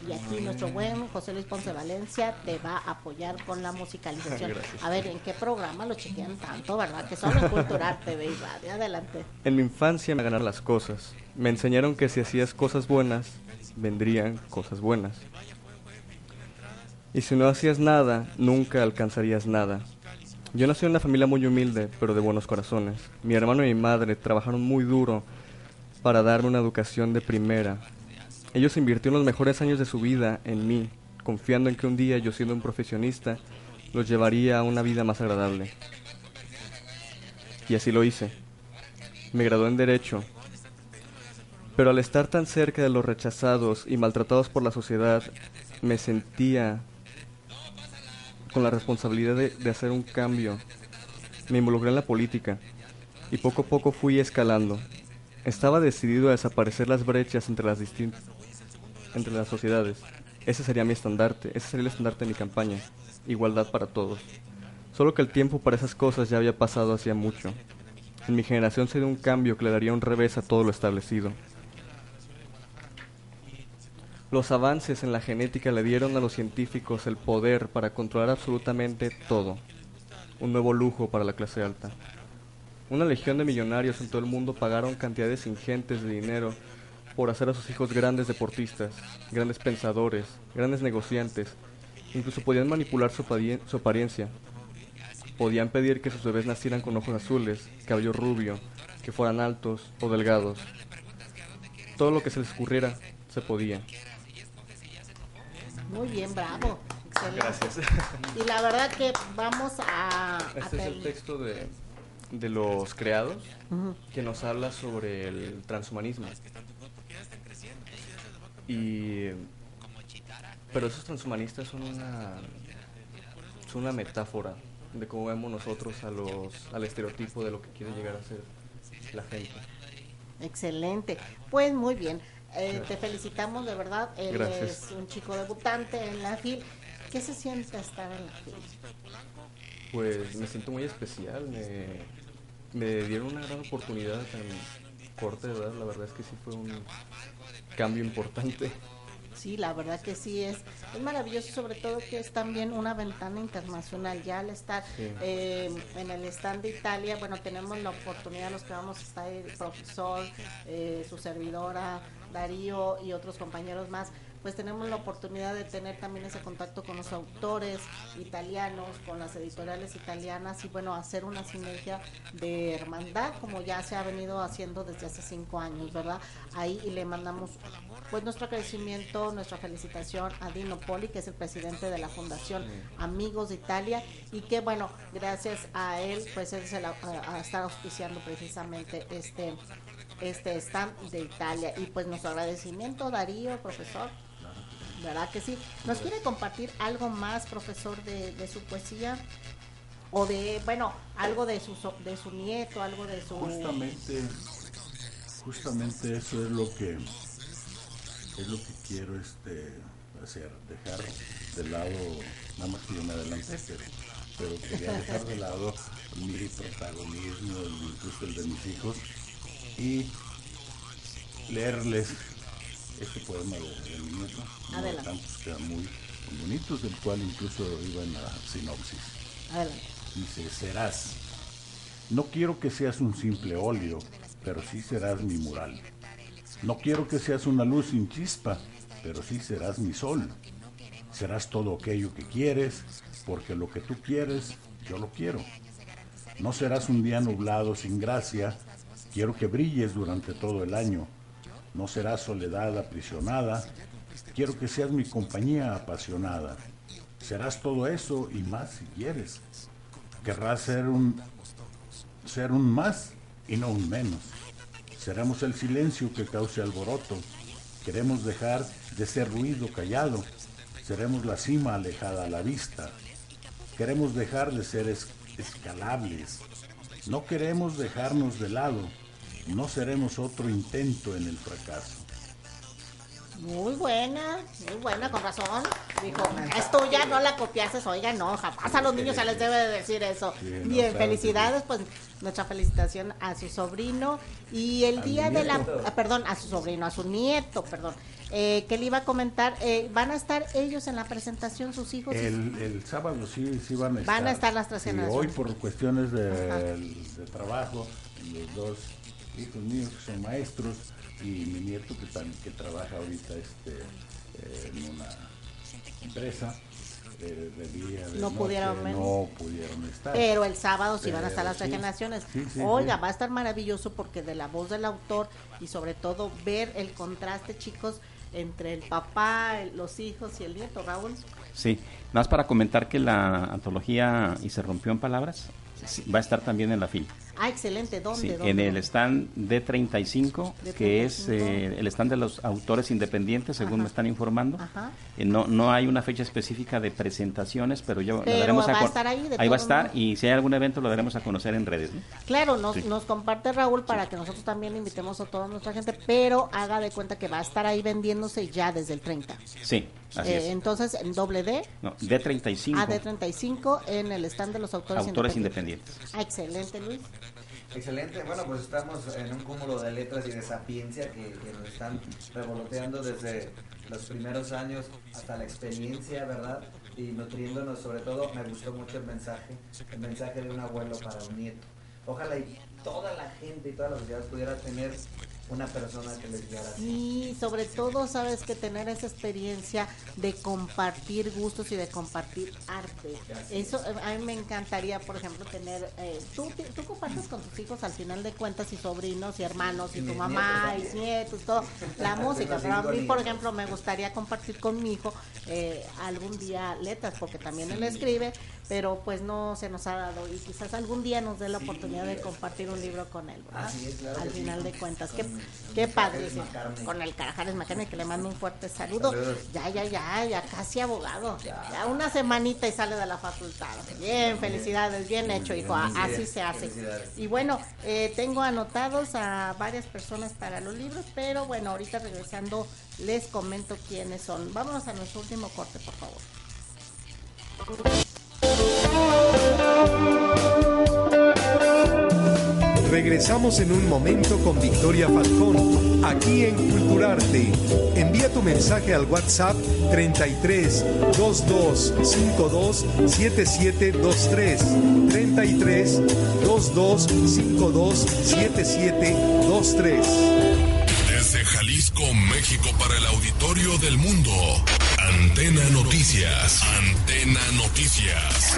Y aquí nuestro buen José Luis Ponce Valencia te va a apoyar con la musicalización. Gracias. A ver, ¿en qué programa lo chequean tanto, verdad? Que solo Cultural TV y Radio. Adelante. En mi infancia me ganaron las cosas. Me enseñaron que si hacías cosas buenas, vendrían cosas buenas. Y si no hacías nada, nunca alcanzarías nada. Yo nací en una familia muy humilde, pero de buenos corazones. Mi hermano y mi madre trabajaron muy duro para darme una educación de primera. Ellos invirtieron los mejores años de su vida en mí, confiando en que un día yo siendo un profesionista los llevaría a una vida más agradable. Y así lo hice. Me gradué en Derecho. Pero al estar tan cerca de los rechazados y maltratados por la sociedad, me sentía con la responsabilidad de, de hacer un cambio. Me involucré en la política y poco a poco fui escalando. Estaba decidido a desaparecer las brechas entre las distintas entre las sociedades. Ese sería mi estandarte, ese sería el estandarte de mi campaña. Igualdad para todos. Solo que el tiempo para esas cosas ya había pasado hacía mucho. En mi generación se dio un cambio que le daría un revés a todo lo establecido. Los avances en la genética le dieron a los científicos el poder para controlar absolutamente todo. Un nuevo lujo para la clase alta. Una legión de millonarios en todo el mundo pagaron cantidades ingentes de dinero por hacer a sus hijos grandes deportistas, grandes pensadores, grandes negociantes. Incluso podían manipular su, su apariencia. Podían pedir que sus bebés nacieran con ojos azules, cabello rubio, que fueran altos o delgados. Todo lo que se les ocurriera se podía. Muy bien, bravo. Excelente. Gracias. Y la verdad que vamos a... a Este es el texto de, de los creados Ujú. que nos habla sobre el transhumanismo. Y pero esos transhumanistas son una son una metáfora de cómo vemos nosotros a los al estereotipo de lo que quiere llegar a ser la gente. Excelente. Pues muy bien. Eh, te felicitamos de verdad. Él Gracias. es un chico debutante en la FIL. ¿Qué se siente estar en la FIL? Pues me siento muy especial, me, me dieron una gran oportunidad tan corta edad, la verdad es que sí fue un cambio importante. Sí, la verdad que sí es, es maravilloso, sobre todo que es también una ventana internacional. Ya al estar Sí. eh, en el stand de Italia, bueno, tenemos la oportunidad, los que vamos a estar, el profesor, eh, su servidora, Darío y otros compañeros más, pues tenemos la oportunidad de tener también ese contacto con los autores italianos, con las editoriales italianas y bueno, hacer una sinergia de hermandad como ya se ha venido haciendo desde hace cinco años, ¿verdad? Ahí y le mandamos pues nuestro agradecimiento, nuestra felicitación a Dino Poli, que es el presidente de la Fundación Amigos de Italia y que bueno, gracias a él pues él se la, a, a estar auspiciando precisamente este este stand de Italia. Y pues nuestro agradecimiento Darío, profesor, ¿verdad que sí? ¿Nos quiere compartir algo más, profesor, de, de su poesía? O de, bueno, algo de su, de su nieto, algo de su... Justamente, justamente eso es lo que es lo que quiero este hacer, dejar de lado, nada más que yo me adelanté, pero, pero quería dejar de lado mi protagonismo, incluso el de mis hijos, y leerles este poema de, de mi nieto, uno de tantos que eran muy, muy bonitos, del cual incluso iba en la sinopsis. Adelante. Dice, serás. No quiero que seas un simple óleo, pero sí serás mi mural. No quiero que seas una luz sin chispa, pero sí serás mi sol. Serás todo aquello que quieres, porque lo que tú quieres, yo lo quiero. No serás un día nublado sin gracia, quiero que brilles durante todo el año. No serás soledad aprisionada, quiero que seas mi compañía apasionada. Serás todo eso y más si quieres. Querrás ser un ser un más y no un menos. Seremos el silencio que cause alboroto. Queremos dejar de ser ruido callado. seremos la cima alejada a la vista. Queremos dejar de ser es- escalables. No queremos dejarnos de lado. No seremos otro intento en el fracaso. Muy buena, muy buena, con razón. Dijo, es tuya, no la copiases. Oiga, no, jamás a los niños se les debe de decir eso. Sí, Bien, felicidades, pues nuestra felicitación a su sobrino. Y el día de la, nieto. ah, perdón, a su sobrino, a su nieto, perdón. Eh, que le iba a comentar, eh, van a estar ellos en la presentación, sus hijos. El, el sábado sí, sí van a estar. Van a estar las tres Sí, hoy por cuestiones de trabajo, los dos hijos míos que son maestros y mi nieto que, tam- que trabaja ahorita este, eh, en una empresa de, de día de No noche, pudieron no pudieron estar. Pero el sábado sí van a estar las sí, generaciones. sí, sí, Oiga, sí. va a estar maravilloso porque de la voz del autor y sobre todo ver el contraste, chicos, entre el papá, el- los hijos y el nieto, Raúl. Sí, nada más para comentar que la antología Y se rompió en palabras sí, va a estar también en la fila. Ah, excelente. ¿Dónde? Sí, ¿Dónde? en el stand D35, D35. que es eh, el stand de los autores independientes, según Ajá. me están informando. Ajá. Eh, no, no hay una fecha específica de presentaciones, pero yo lo Pero daremos va a estar ahí, de va a estar y si hay algún evento lo daremos a conocer en redes. ¿no? Claro, nos, Sí. nos comparte Raúl para que nosotros también invitemos a toda nuestra gente, pero haga de cuenta que va a estar ahí vendiéndose ya desde el 30. Sí, así Eh, es. Entonces, en doble D, No, D35, AD35, en el stand de los autores, autores independientes. independientes. Ah, excelente, Luis. Excelente, bueno, pues estamos en un cúmulo de letras y de sapiencia que, nos están revoloteando desde los primeros años hasta la experiencia, ¿verdad? Y nutriéndonos, sobre todo, me gustó mucho el mensaje, el mensaje de un abuelo para un nieto. Ojalá y toda la gente y toda la sociedad pudiera tener una persona que les guiara. Y sobre todo, sabes que tener esa experiencia de compartir gustos y de compartir arte. Eso eh, a mí me encantaría, por ejemplo, tener. eh, tú, tú compartes con tus hijos al final de cuentas y sobrinos y hermanos y, Y tu mamá nietos y nietos, todo, la música. Pero a mí, por ejemplo, me gustaría compartir con mi hijo eh, algún día letras, porque también él escribe, pero pues no se nos ha dado y quizás algún día nos dé la oportunidad de compartir un libro con él, ¿verdad? Así es, claro al sí. final de cuentas. Qué, qué padre. Con el Carajares Macarne, que le mando un fuerte saludo. Saludos. Ya, ya, ya, ya casi abogado. Ya una semanita y sale de la facultad. Bien, felicidades, bien hecho, hijo. Así se hace. Y bueno, eh, tengo anotados a varias personas para los libros, pero bueno, ahorita regresando les comento quiénes son. Vámonos a nuestro último corte, por favor. Regresamos en un momento con Victoria Falcón, aquí en Culturarte. Envía tu mensaje al WhatsApp 33 22 52 7723. 33 22 52 7723. Desde Jalisco, México, para el auditorio del mundo. Antena Noticias. Antena Noticias.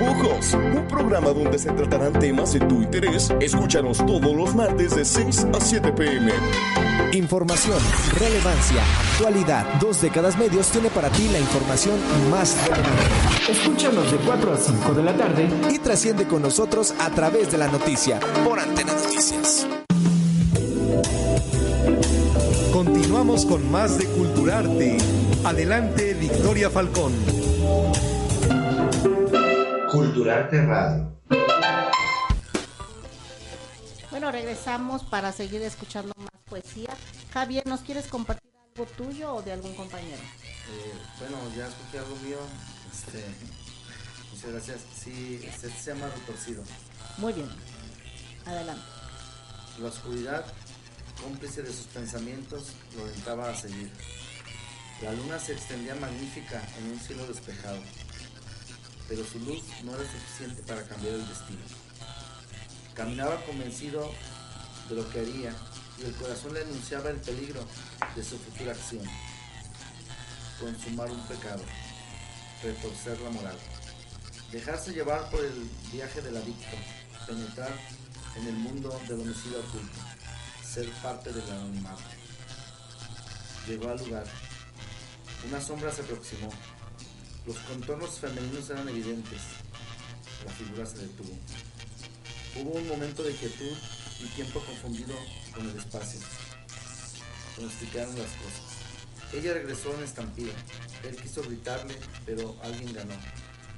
Un programa donde se tratarán temas de tu interés. Escúchanos todos los martes de 6 a 7 pm. Información, relevancia, actualidad. Dos décadas medios tiene para ti la información más relevante. Escúchanos de 4 a 5 de la tarde y trasciende con nosotros a través de la noticia por Antena Noticias. Continuamos con más de Culturarte. Adelante, Victoria Falcón. Culturarte Radio. Bueno, regresamos para seguir escuchando más poesía. Javier, ¿nos quieres compartir algo tuyo o de algún compañero? Eh, bueno, ya escogí algo mío. Este, muchas gracias. Sí, este se llama Retorcido. Muy bien. Adelante. La oscuridad, cómplice de sus pensamientos, lo alentaba a seguir. La luna se extendía magnífica en un cielo despejado, pero su luz no era suficiente para cambiar el destino. Caminaba convencido de lo que haría y el corazón le anunciaba el peligro de su futura acción. Consumar un pecado, retorcer la moral, dejarse llevar por el viaje del adicto, penetrar en el mundo del homicidio oculto, ser parte del anonimato. Llegó al lugar. Una sombra se aproximó. Los contornos femeninos eran evidentes. La figura se detuvo. Hubo un momento de quietud y tiempo confundido con el espacio. Pronosticaron las cosas. Ella regresó en estampida. Él quiso gritarle, pero alguien ganó.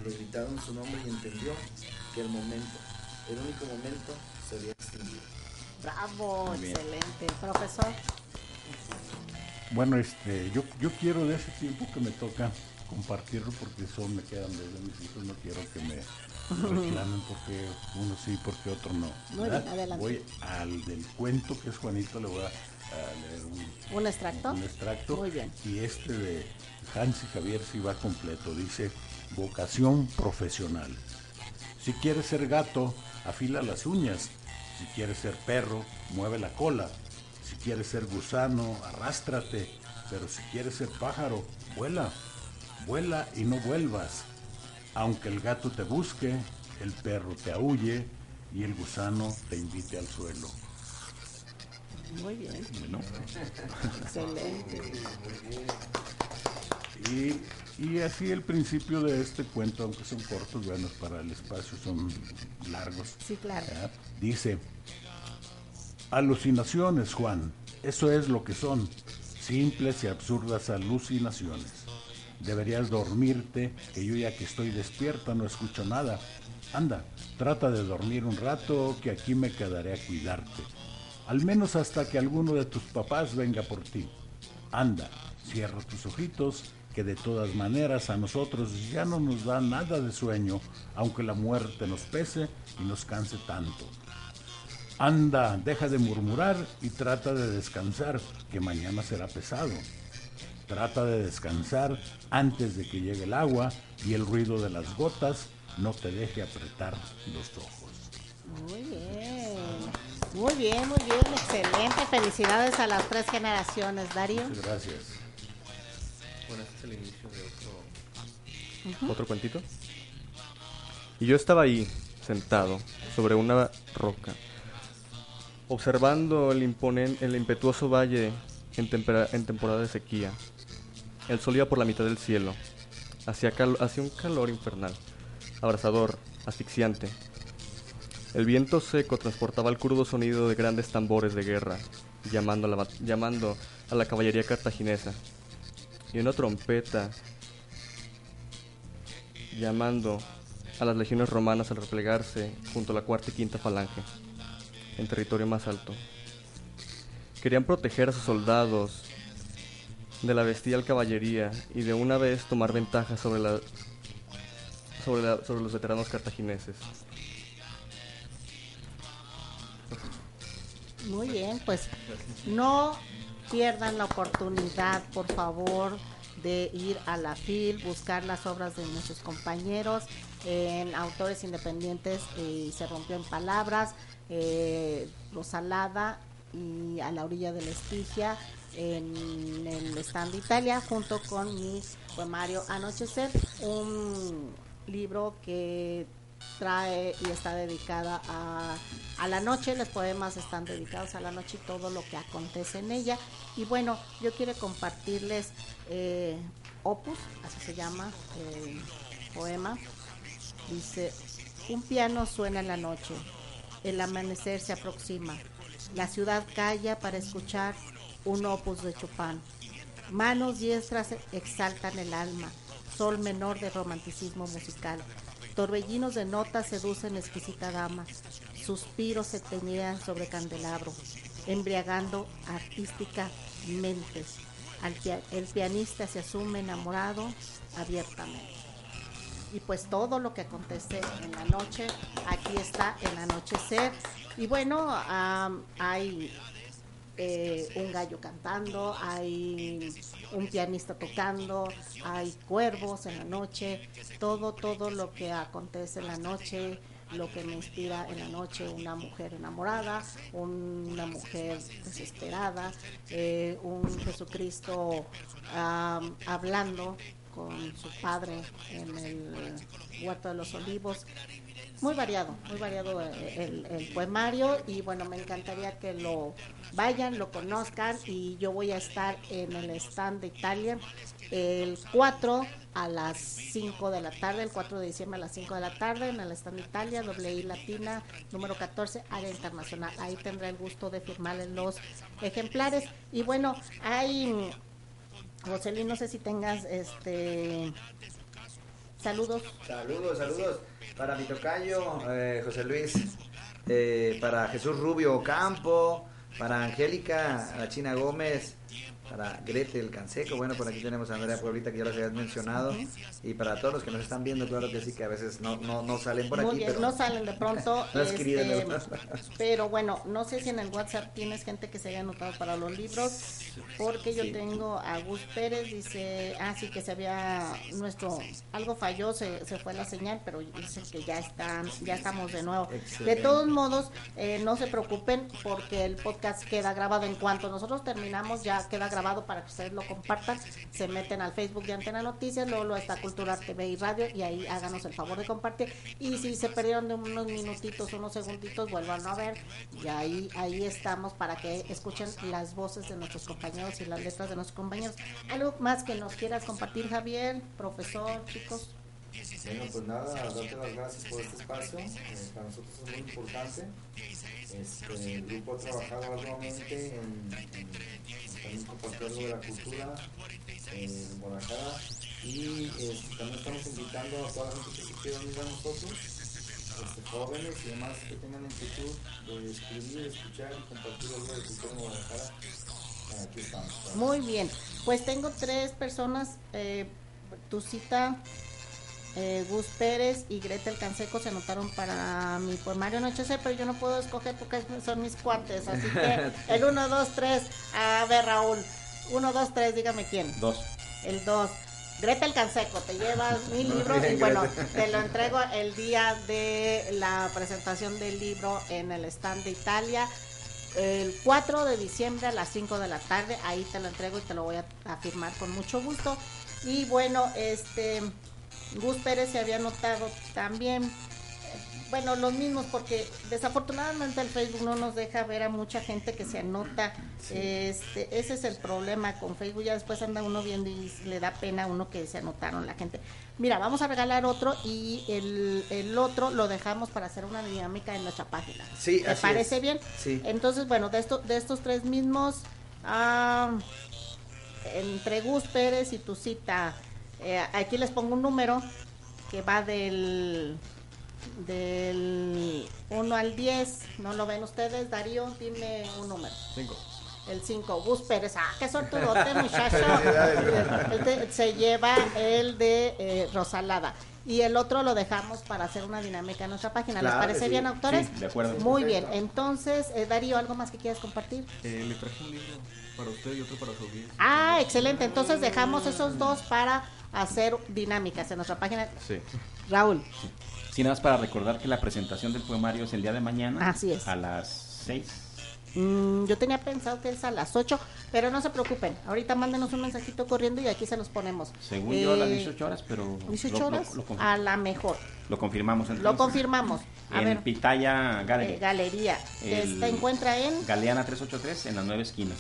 Le gritaron su nombre y entendió que el momento, el único momento, se había extinguido. Bravo, excelente. Profesor. Bueno, este, yo, yo quiero de ese tiempo que me toca compartirlo porque eso me quedan desde mis hijos, no quiero que me reclamen porque uno sí, porque otro no. Muy bien, adelante. Voy al del cuento que es Juanito, le voy a, a leer un, ¿Un extracto? un extracto. Muy bien. Y este de Hans y Javier sí va completo. Dice, vocación profesional. Si quieres ser gato, afila las uñas. Si quieres ser perro, mueve la cola. Si quieres ser gusano, arrástrate. Pero si quieres ser pájaro, vuela. Vuela y no vuelvas. Aunque el gato te busque, el perro te aúlle y el gusano te invite al suelo. Muy bien. Bueno. Excelente. Y, y así el principio de este cuento, aunque son cortos, bueno, para el espacio son largos. Sí, claro. Dice, alucinaciones, Juan, eso es lo que son, simples y absurdas alucinaciones. Deberías dormirte, que yo ya que estoy despierta no escucho nada. Anda, trata de dormir un rato, que aquí me quedaré a cuidarte. Al menos hasta que alguno de tus papás venga por ti. Anda, cierra tus ojitos, que de todas maneras a nosotros ya no nos da nada de sueño, aunque la muerte nos pese y nos canse tanto. Anda, deja de murmurar y trata de descansar, que mañana será pesado. Trata de descansar antes de que llegue el agua y el ruido de las gotas no te deje apretar los ojos. Muy bien. Muy bien, muy bien. Excelente. Felicidades a las tres generaciones, Darío. Muchas gracias. Bueno, este es el inicio de otro, Ujú. otro cuentito. Y yo estaba ahí, sentado, sobre una roca, observando el, imponen- el impetuoso valle en, tempera- en temporada de sequía. El sol iba por la mitad del cielo. Hacía, hacía un calor infernal, abrasador, asfixiante. El viento seco transportaba el crudo sonido de grandes tambores de guerra, llamando a la, llamando a la caballería cartaginesa. Y una trompeta llamando a las legiones romanas al replegarse junto a la cuarta y quinta falange, en territorio más alto. Querían proteger a sus soldados de la bestial caballería y de una vez tomar ventaja sobre la sobre, la- sobre los veteranos cartagineses. Muy bien, pues no pierdan la oportunidad, por favor, de ir a la FIL, buscar las obras de nuestros compañeros en autores independientes eh, Se rompió en palabras, eh, Rosalada y A la orilla de la Estigia en el stand Italia junto con mi poemario Anochecer, un libro que trae y está dedicada a, a la noche, los poemas están dedicados a la noche y todo lo que acontece en ella. Y bueno, yo quiero compartirles eh, Opus, así se llama el poema. Dice, un piano suena en la noche, el amanecer se aproxima, la ciudad calla para escuchar un opus de Chopin. Manos diestras exaltan el alma, sol menor de romanticismo musical. Torbellinos de notas seducen exquisita dama, suspiros se teñían sobre candelabro, embriagando artísticamente. El pianista se asume enamorado abiertamente. Y pues todo lo que acontece en la noche, aquí está el anochecer. Y bueno, hay eh, un gallo cantando, hay un pianista tocando, hay cuervos en la noche, todo, todo lo que acontece en la noche, lo que me inspira en la noche, una mujer enamorada, una mujer desesperada, eh, un Jesucristo hablando con su padre en el huerto de los olivos. Muy variado, muy variado eh, el, el poemario y bueno, me encantaría que lo vayan, lo conozcan y yo voy a estar en el stand de Italia el 4 a las 5 de la tarde, el 4 de diciembre a las 5 de la tarde en el stand de Italia, WI Latina, número 14, área internacional. Ahí tendré el gusto de firmarles los ejemplares. Y bueno, hay, Joselín, no sé si tengas este saludos. Saludos, saludos. Para mi tocayo, eh, José Luis, eh, para Jesús Rubio Ocampo, para Angélica, la China Gómez, para Gretel Canseco, bueno, por aquí tenemos a Andrea Pueblita que ya los habías mencionado, y para todos los que nos están viendo, claro que sí, que a veces no, no, no salen por Muy aquí, bien, pero no salen de pronto. No este, pero bueno, no sé si en el WhatsApp tienes gente que se haya anotado para los libros, porque yo Sí. tengo a Gus Pérez, dice, ah, sí, que se había, nuestro, algo falló, se, se fue la señal, pero dice que ya están, ya estamos de nuevo. De todos modos, eh, no se preocupen, porque el podcast queda grabado en cuanto nosotros terminamos, ya queda grabado para que ustedes lo compartan, se meten al Facebook de Antena Noticias, luego lo está Cultura TV y Radio, y ahí háganos el favor de compartir, y si se perdieron de unos minutitos, unos segunditos, vuelvan a ver, y ahí, ahí estamos para que escuchen las voces de nuestros compañeros y las letras de nuestros compañeros. ¿Algo más que nos quieras compartir, Javier, profesor, chicos? Bueno, pues nada, darte las gracias por este espacio. eh, para nosotros es muy importante. Este, el grupo ha trabajado arduamente en, en también compartir algo de la cultura en Guadalajara y este, también estamos invitando a toda la gente que se quiera unir a nosotros, este, jóvenes y demás que tengan inquietud de escribir, escuchar y compartir algo de cultura en Guadalajara. Aquí estamos. Muy bien, pues tengo tres personas, eh, tu cita, eh, Gus Pérez y Gretel Canseco se anotaron para mi poemario Anochecer, pero yo no puedo escoger porque son mis cuates, así que el 1, 2, 3, a ver Raúl, 1, 2, 3, dígame quién, Dos. el 2. Gretel Canseco, te llevas mi Muy libro y bien, bueno, Gretel. te lo entrego el día de la presentación del libro en el stand de Italia. El 4 de diciembre a las 5 de la tarde, ahí te lo entrego y te lo voy a, a firmar con mucho gusto. Y bueno, este Gus Pérez se había notado también, bueno, los mismos, porque desafortunadamente el Facebook no nos deja ver a mucha gente que se anota. Este, ese es el problema con Facebook. Ya después anda uno viendo y le da pena a uno que se anotaron la gente. Mira, vamos a regalar otro y el, el otro lo dejamos para hacer una dinámica en nuestra página. Sí, ¿Te así parece es. bien? Sí. Entonces, bueno, de, esto, de estos tres mismos, ah, entre Gus Pérez y tu cita, eh, aquí les pongo un número que va del del 1 al 10. ¿No lo ven ustedes? Darío, dime un número. Cinco. El 5, Gus Pérez. Ah, qué sortudote, muchacho. Él te- se lleva el de eh, Rosalada. Y el otro lo dejamos para hacer una dinámica en nuestra página. ¿Les Claro parece sí. bien, autores? Sí, de acuerdo. Muy bien. Entonces, eh, Darío, ¿algo más que quieras compartir? Eh, le traje un libro para usted y otro para su. Ah, excelente. Entonces dejamos esos dos para hacer dinámicas en nuestra página. Sí. Raúl. Sí, nada más para recordar que la presentación del poemario es el día de mañana. Así es. A las 6. Mm, yo tenía pensado que es a las 8, pero no se preocupen. Ahorita mándenos un mensajito corriendo y aquí se los ponemos. Según yo, a las Eh, 18 horas, pero. 18 lo- lo- horas Lo, confir- a la mejor. lo confirmamos entonces. Lo confirmamos. A en ver, Pitaya Gallery. eh, galería. El- Esta encuentra en. Galeana 383 en las nueve esquinas.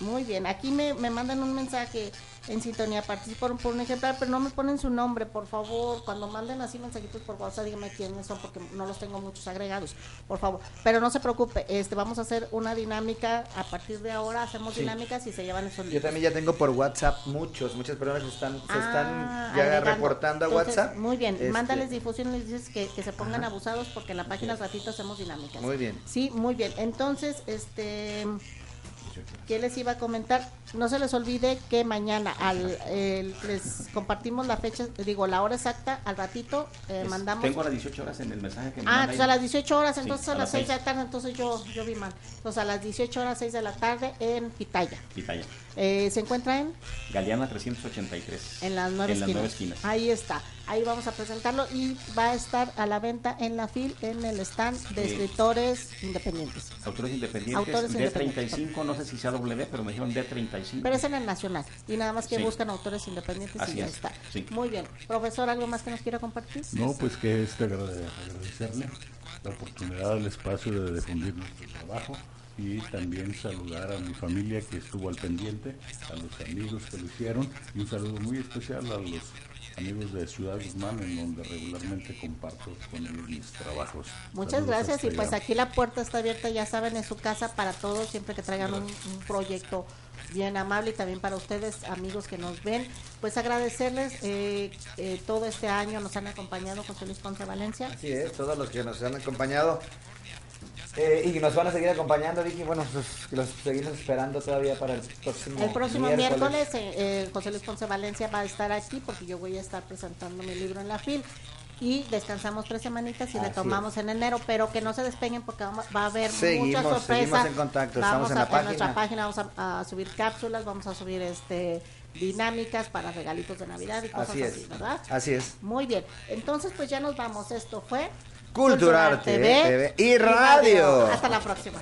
Muy bien, aquí me, me mandan un mensaje en sintonía, participaron por un ejemplar, pero no me ponen su nombre, por favor. Cuando manden así mensajitos por WhatsApp, díganme quiénes son, porque no los tengo muchos agregados, por favor. Pero no se preocupe, este vamos a hacer una dinámica. A partir de ahora hacemos Sí. dinámicas y se llevan esos Yo libros. también ya tengo por WhatsApp muchos, muchas personas se están, se Ah, están ya agregando. reportando a Entonces, WhatsApp. Muy bien, Este, mándales difusión y les dices que, que se pongan Ajá. abusados porque en la página ratito hacemos dinámicas. Muy bien. Sí, muy bien. Entonces, este ¿Qué les iba a comentar? No se les olvide que mañana al, les compartimos la fecha, digo, la hora exacta, al ratito eh, Es- mandamos... Tengo a las 18 horas en el mensaje que me Ah, ahí. a las 18 horas, Sí, entonces a, las 6 de la tarde, entonces yo, yo vi mal. Entonces a las 18 horas, 6 de la tarde en Pitaya. Pitaya. Eh, se encuentra en, Galeana 383. en las nueve En las esquinas. nueve esquinas. Ahí está. Ahí vamos a presentarlo y va a estar a la venta en la FIL, en el stand de Sí. escritores independientes. Autores independientes. Autores independientes. D35, no sé si sea W, pero me dijeron D35. Pero es en el nacional. Y nada más que Sí. buscan autores independientes Así y ya es, está. sí. Muy bien. Profesor, ¿algo más que nos quiera compartir? No, pues que este agrade- agradecerle la oportunidad, el espacio de difundir nuestro trabajo y también saludar a mi familia que estuvo al pendiente, a los amigos que lo hicieron y un saludo muy especial a los amigos de Ciudad Guzmán en donde regularmente comparto con ellos mis trabajos. Muchas Saludos gracias y pues allá. aquí la puerta está abierta, ya saben, en su casa para todos, siempre que traigan un, un proyecto bien amable y también para ustedes, amigos que nos ven, pues agradecerles, eh, eh, todo este año nos han acompañado José Luis Ponce Valencia. Así es, todos los que nos han acompañado eh, y nos van a seguir acompañando, Vicky. Bueno, pues los seguimos esperando todavía para el próximo El próximo miércoles, eh, eh, José Luis Ponce Valencia va a estar aquí porque yo voy a estar presentando mi libro en la FIL. Y descansamos tres semanitas y Así retomamos en enero, pero que no se despeguen porque vamos- va a haber Seguimos, muchas sorpresas. en contacto, Vamos estamos en a, página. nuestra página vamos a, a subir cápsulas, vamos a subir este dinámicas para regalitos de Navidad y cosas Así. ¿verdad? Así es. Muy bien. Entonces, pues ya nos vamos. Esto fue Cultural TV y radio. Hasta la próxima.